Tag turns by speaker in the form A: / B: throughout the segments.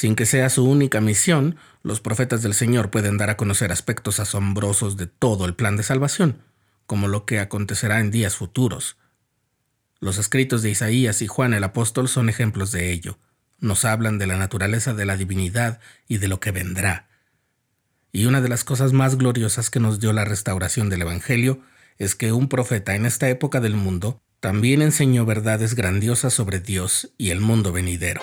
A: Sin que sea su única misión, los profetas del Señor pueden dar a conocer aspectos asombrosos de todo el plan de salvación, como lo que acontecerá en días futuros. Los escritos de Isaías y Juan el apóstol son ejemplos de ello. Nos hablan de la naturaleza de la divinidad y de lo que vendrá. Y una de las cosas más gloriosas que nos dio la restauración del Evangelio es que un profeta en esta época del mundo también enseñó verdades grandiosas sobre Dios y el mundo venidero.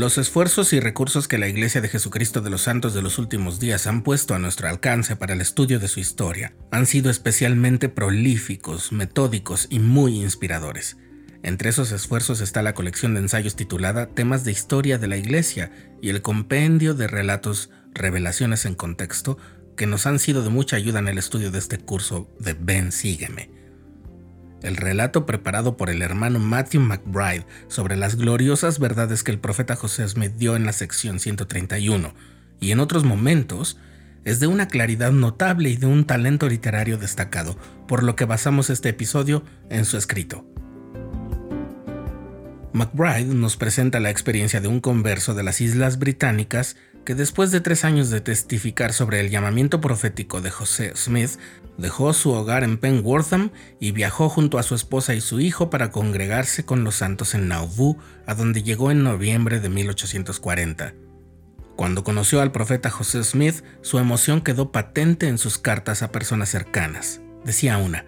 A: Los esfuerzos y recursos que la Iglesia de Jesucristo de los Santos de los Últimos Días han puesto a nuestro alcance para el estudio de su historia han sido especialmente prolíficos, metódicos y muy inspiradores. Entre esos esfuerzos está la colección de ensayos titulada Temas de Historia de la Iglesia y el compendio de relatos Revelaciones en Contexto que nos han sido de mucha ayuda en el estudio de este curso de Ven Sígueme el relato preparado por el hermano Matthew McBride sobre las gloriosas verdades que el profeta José Smith dio en la sección 131 y en otros momentos es de una claridad notable y de un talento literario destacado, por lo que basamos este episodio en su escrito. McBride nos presenta la experiencia de un converso de las Islas Británicas que después de tres años de testificar sobre el llamamiento profético de José Smith, dejó su hogar en Penwortham y viajó junto a su esposa y su hijo para congregarse con los santos en Nauvoo, a donde llegó en noviembre de 1840. Cuando conoció al profeta José Smith, su emoción quedó patente en sus cartas a personas cercanas. Decía una,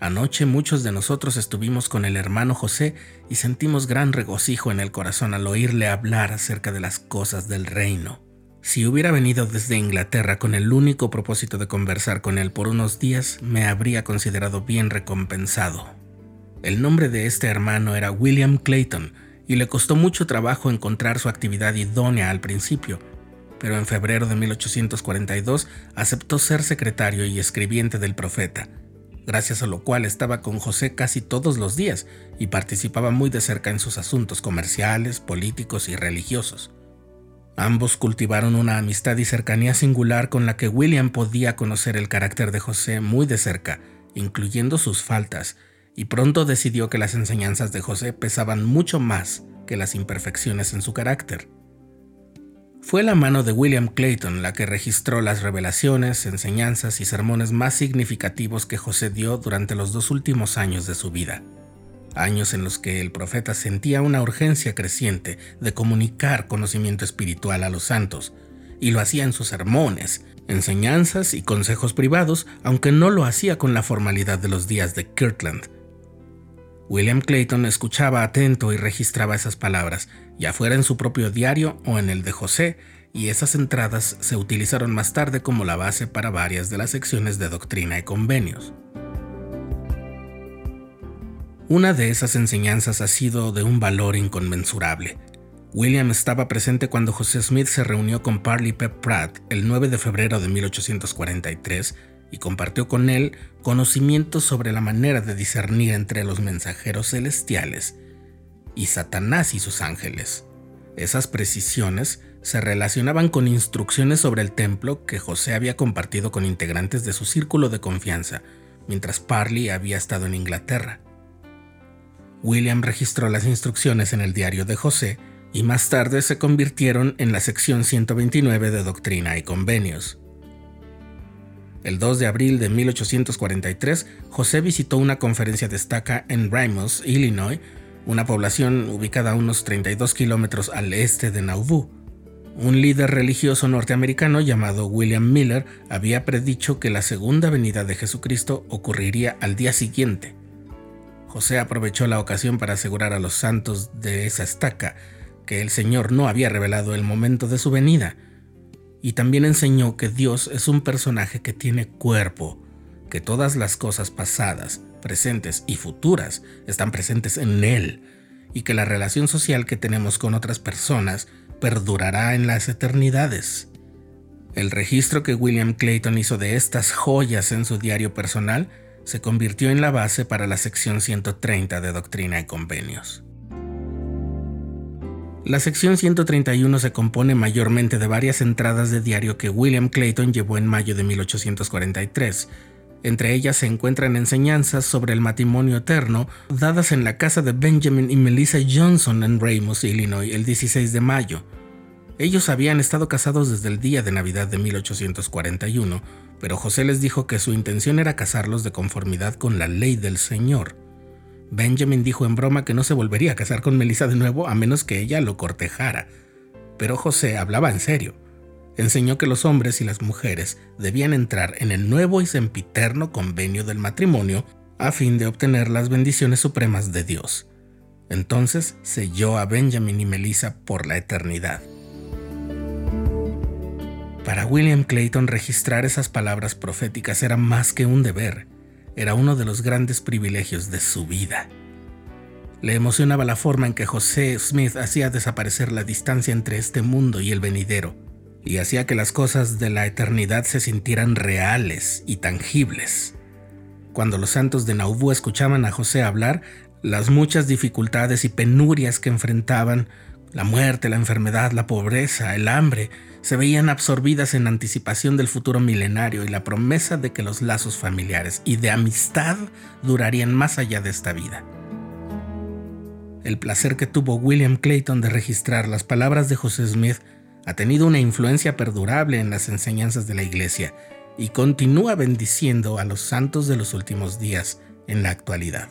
A: Anoche muchos de nosotros estuvimos con el hermano José y sentimos gran regocijo en el corazón al oírle hablar acerca de las cosas del reino. Si hubiera venido desde Inglaterra con el único propósito de conversar con él por unos días, me habría considerado bien recompensado. El nombre de este hermano era William Clayton, y le costó mucho trabajo encontrar su actividad idónea al principio, pero en febrero de 1842 aceptó ser secretario y escribiente del profeta, gracias a lo cual estaba con José casi todos los días y participaba muy de cerca en sus asuntos comerciales, políticos y religiosos. Ambos cultivaron una amistad y cercanía singular con la que William podía conocer el carácter de José muy de cerca, incluyendo sus faltas, y pronto decidió que las enseñanzas de José pesaban mucho más que las imperfecciones en su carácter. Fue la mano de William Clayton la que registró las revelaciones, enseñanzas y sermones más significativos que José dio durante los dos últimos años de su vida años en los que el profeta sentía una urgencia creciente de comunicar conocimiento espiritual a los santos, y lo hacía en sus sermones, enseñanzas y consejos privados, aunque no lo hacía con la formalidad de los días de Kirtland. William Clayton escuchaba atento y registraba esas palabras, ya fuera en su propio diario o en el de José, y esas entradas se utilizaron más tarde como la base para varias de las secciones de doctrina y convenios. Una de esas enseñanzas ha sido de un valor inconmensurable. William estaba presente cuando José Smith se reunió con Parley Pep Pratt el 9 de febrero de 1843 y compartió con él conocimientos sobre la manera de discernir entre los mensajeros celestiales y Satanás y sus ángeles. Esas precisiones se relacionaban con instrucciones sobre el templo que José había compartido con integrantes de su círculo de confianza, mientras Parley había estado en Inglaterra. William registró las instrucciones en el diario de José y más tarde se convirtieron en la sección 129 de Doctrina y Convenios. El 2 de abril de 1843, José visitó una conferencia de estaca en Ramos, Illinois, una población ubicada a unos 32 kilómetros al este de Nauvoo. Un líder religioso norteamericano llamado William Miller había predicho que la segunda venida de Jesucristo ocurriría al día siguiente, José aprovechó la ocasión para asegurar a los santos de esa estaca que el Señor no había revelado el momento de su venida, y también enseñó que Dios es un personaje que tiene cuerpo, que todas las cosas pasadas, presentes y futuras están presentes en Él, y que la relación social que tenemos con otras personas perdurará en las eternidades. El registro que William Clayton hizo de estas joyas en su diario personal se convirtió en la base para la sección 130 de Doctrina y Convenios. La sección 131 se compone mayormente de varias entradas de diario que William Clayton llevó en mayo de 1843. Entre ellas se encuentran enseñanzas sobre el matrimonio eterno dadas en la casa de Benjamin y Melissa Johnson en Ramos, Illinois, el 16 de mayo. Ellos habían estado casados desde el día de Navidad de 1841, pero José les dijo que su intención era casarlos de conformidad con la ley del Señor. Benjamin dijo en broma que no se volvería a casar con Melissa de nuevo a menos que ella lo cortejara. Pero José hablaba en serio. Enseñó que los hombres y las mujeres debían entrar en el nuevo y sempiterno convenio del matrimonio a fin de obtener las bendiciones supremas de Dios. Entonces selló a Benjamin y Melissa por la eternidad. Para William Clayton registrar esas palabras proféticas era más que un deber era uno de los grandes privilegios de su vida. Le emocionaba la forma en que José Smith hacía desaparecer la distancia entre este mundo y el venidero, y hacía que las cosas de la eternidad se sintieran reales y tangibles. Cuando los santos de Nauvoo escuchaban a José hablar, las muchas dificultades y penurias que enfrentaban la muerte, la enfermedad, la pobreza, el hambre, se veían absorbidas en anticipación del futuro milenario y la promesa de que los lazos familiares y de amistad durarían más allá de esta vida. El placer que tuvo William Clayton de registrar las palabras de José Smith ha tenido una influencia perdurable en las enseñanzas de la Iglesia y continúa bendiciendo a los santos de los últimos días en la actualidad.